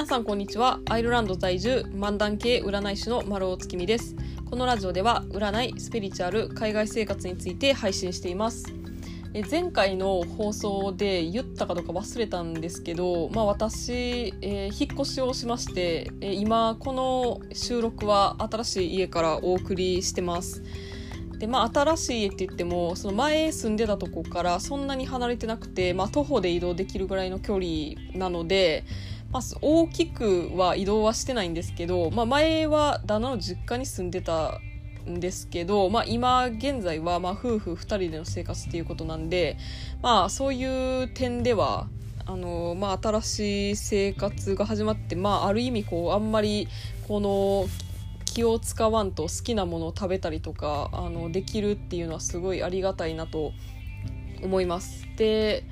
皆さんこんにちは。アイルランド在住漫談系占い師の丸尾月見です。このラジオでは占いスピリチュアル海外生活について配信しています。え前回の放送で言ったかどうか忘れたんですけど、まあ、私、えー、引っ越しをしまして、えー、今この収録は新しい家からお送りしてます。でまあ新しい家って言ってもその前住んでたとこからそんなに離れてなくて、まあ、徒歩で移動できるぐらいの距離なので、まあ、大きくは移動はしてないんですけど、まあ、前は旦那の実家に住んでたんですけど、まあ、今現在はまあ夫婦2人での生活っていうことなんで、まあ、そういう点ではあの、まあ、新しい生活が始まって、まあ、ある意味こうあんまりこの気を使わんと好きなものを食べたりとかあのできるっていうのはすごいありがたいなと思います。で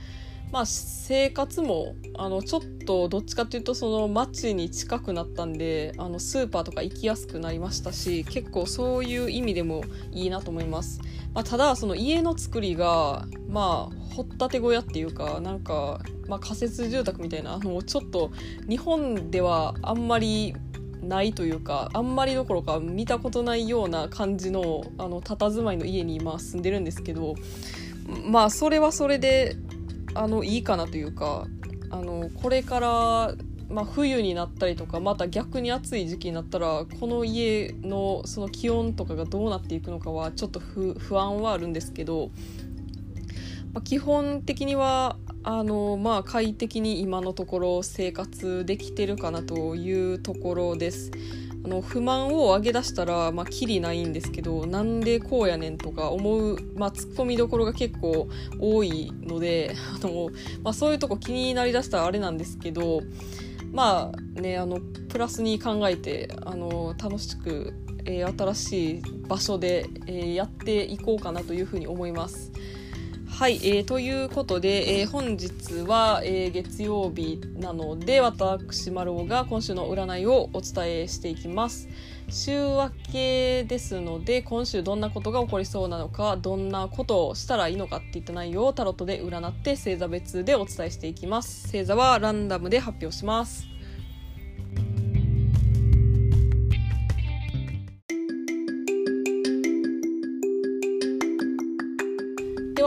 まあ生活もあのちょっとどっちかっていうとその街に近くなったんであのスーパーとか行きやすくなりましたし結構そういう意味でもいいなと思います、まあ、ただその家の作りがまあ掘ったて小屋っていうかなんか、まあ、仮設住宅みたいなあのちょっと日本ではあんまりないというかあんまりどころか見たことないような感じのあの佇まいの家に今住んでるんですけどまあそれはそれであのいいかなというかあのこれから、まあ、冬になったりとかまた逆に暑い時期になったらこの家のその気温とかがどうなっていくのかはちょっと不安はあるんですけど、まあ、基本的にはあのまあ快適に今のところ生活できてるかなというところです。あの不満を上げ出したらまあきりないんですけどなんでこうやねんとか思う、まあ、ツッコミどころが結構多いので あの、まあ、そういうとこ気になりだしたらあれなんですけどまあねあのプラスに考えてあの楽しく、えー、新しい場所で、えー、やっていこうかなというふうに思います。はい、えー、ということで、えー、本日は、えー、月曜日なので私丸尾が今週の占いをお伝えしていきます。週明けですので今週どんなことが起こりそうなのかどんなことをしたらいいのかっていった内容をタロットで占って星座別でお伝えしていきます。星座はランダムで発表します。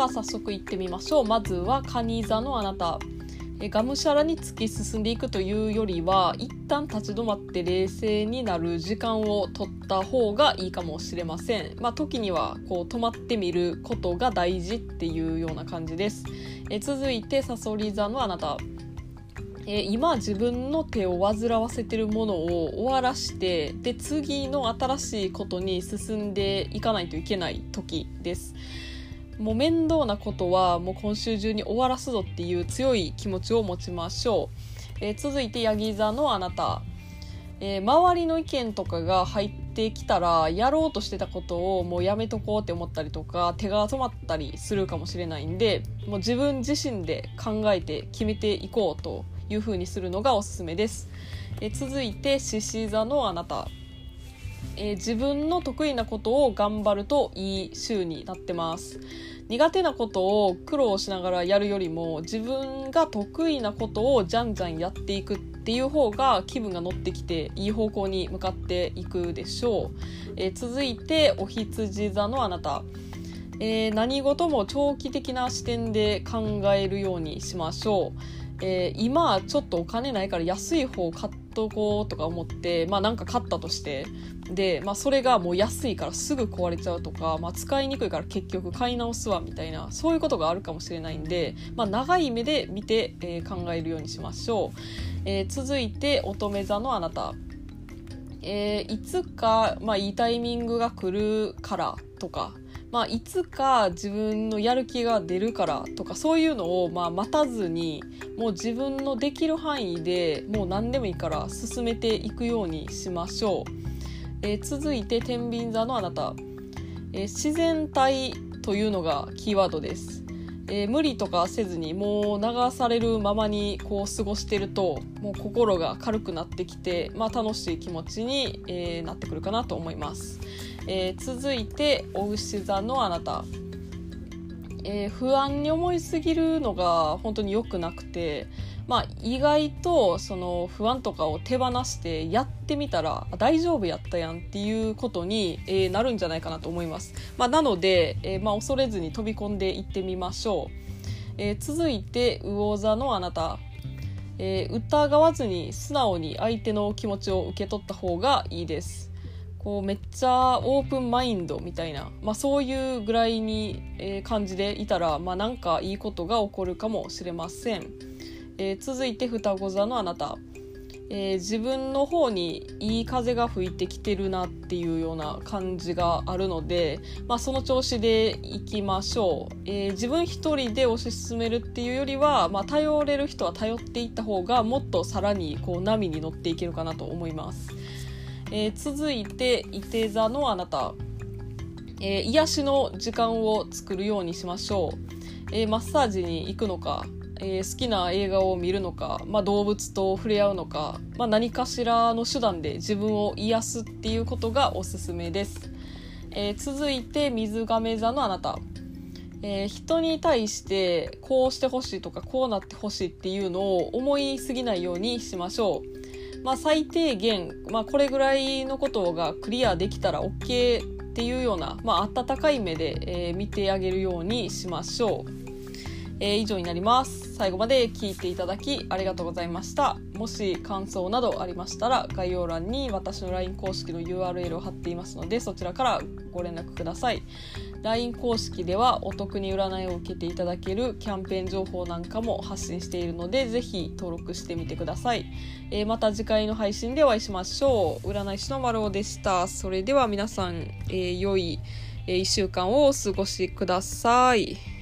は早速行ってみましょう。まずは蟹座のあなた。えがむしゃらに突き進んでいくというよりは一旦立ち止まって冷静になる時間を取った方がいいかもしれません、まあ、時にはこう止まってみることが大事っていうような感じです。え続いてさそり座のあなた。え今自分の手を煩わせてるものを終わらしてで次の新しいことに進んでいかないといけない時です。もう面倒なことはもう今週中に終わらすぞっていう強い気持ちを持ちましょう、えー、続いてヤギ座のあなた、えー、周りの意見とかが入ってきたらやろうとしてたことをもうやめとこうって思ったりとか手が止まったりするかもしれないんでもう自分自身で考えて決めていこうというふうにするのがおすすめです、えー、続いて獅子座のあなた。えー、自分の得意なことを頑張るといい週になってます。苦手なことを苦労しながらやるよりも自分が得意なことをじゃんじゃんやっていくっていう方が気分が乗ってきていい方向に向かっていくでしょう、えー、続いてお羊座のあなた。えー、何事も長期的な視点で考えるようにしましょう。えー、今ちょっとお金ないから安い方を買っとこうとか思ってまあなんか買ったとしてで、まあ、それがもう安いからすぐ壊れちゃうとか、まあ、使いにくいから結局買い直すわみたいなそういうことがあるかもしれないんで、まあ、長い目で見て、えー、考えるようにしましょう、えー、続いて乙女座のあなた、えー、いつか、まあ、いいタイミングが来るからとかまあ、いつか自分のやる気が出るからとかそういうのをまあ待たずにもう自分のできる範囲でもう何でもいいから進めていくようにしましょう。えー、続いて天秤座のあなた、えー、自然体というのがキーワードです。えー、無理とかせずにもう流されるままにこう過ごしてるともう心が軽くなってきて、まあ、楽しい気持ちに、えー、なってくるかなと思います。えー、続いてお牛座のあなた、えー、不安に思いすぎるのが本当に良くなくて、まあ、意外とその不安とかを手放してやってみたら大丈夫やったやんっていうことに、えー、なるんじゃないかなと思います。まあ、なので、えー、まあ、恐れずに飛び込んでいってみましょう。えー、続いて魚座のあなた、え疑わずに素直に相手の気持ちを受け取った方がいいです。こうめっちゃオープンマインドみたいな、まあ、そういうぐらいに、え、感じでいたら、まあ、なんかいいことが起こるかもしれません、えー、続いて双子座のあなた、えー、自分の方にいい風が吹いてきてるなっていうような感じがあるので、まあ、その調子でいきましょう、えー、自分一人で推し進めるっていうよりは、まあ、頼れる人は頼っていった方がもっとさらにこう波に乗っていけるかなと思います。え、続いて伊手座のあなた、えー、癒しの時間を作るようにしましょう、えー、マッサージに行くのか、え好きな映画を見るのか、まあ、動物と触れ合うのか、まあ、何かしらの手段で自分を癒すっていうことがおすすめです、え続いて水亀座のあなたえー、人に対してこうしてほしいとかこうなってほしいっていうのを思いすぎないようにしましょう。まあ、最低限、まあ、これぐらいのことがクリアできたら OK っていうような、まあ、温かい目で、え、見てあげるようにしましょう。えー、以上になります。最後まで聞いていただきありがとうございました。もし感想などありましたら概要欄に私の LINE 公式の URL を貼っていますのでそちらからご連絡ください。LINE 公式ではお得に占いを受けていただけるキャンペーン情報なんかも発信しているのでぜひ登録してみてください。えー、また次回の配信でお会いしましょう。占い師の丸尾でした。それでは皆さん、えー、良い、1週間をお過ごしください。